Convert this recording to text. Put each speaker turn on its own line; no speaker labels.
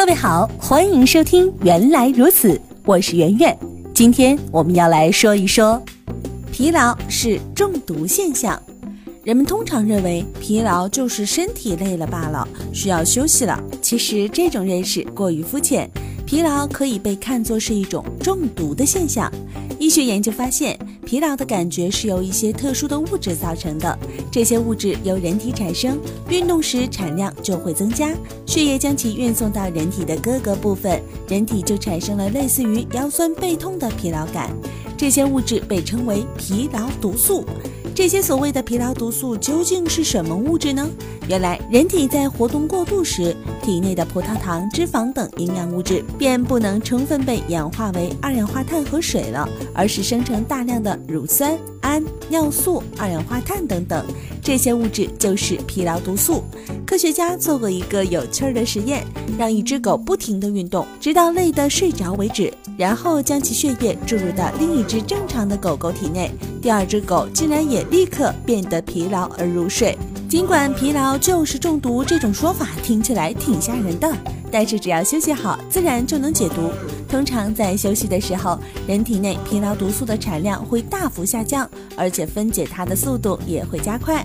各位好，欢迎收听《原来如此》，我是圆圆。今天我们要来说一说，疲劳是中毒现象。人们通常认为疲劳就是身体累了罢了，需要休息了。其实这种认识过于肤浅。疲劳可以被看作是一种中毒的现象。医学研究发现，疲劳的感觉是由一些特殊的物质造成的。这些物质由人体产生，运动时产量就会增加，血液将其运送到人体的各个部分，人体就产生了类似于腰酸背痛的疲劳感。这些物质被称为疲劳毒素。这些所谓的疲劳毒素究竟是什么物质呢？原来，人体在活动过度时，体内的葡萄糖、脂肪等营养物质便不能充分被氧化为二氧化碳和水了，而是生成大量的乳酸、氨、尿素、二氧化碳等等。这些物质就是疲劳毒素。科学家做过一个有趣儿的实验，让一只狗不停地运动，直到累得睡着为止，然后将其血液注入到另一只正常的狗狗体内。第二只狗竟然也立刻变得疲劳而入睡。尽管疲劳就是中毒这种说法听起来挺吓人的，但是只要休息好，自然就能解毒。通常在休息的时候，人体内疲劳毒素的产量会大幅下降，而且分解它的速度也会加快，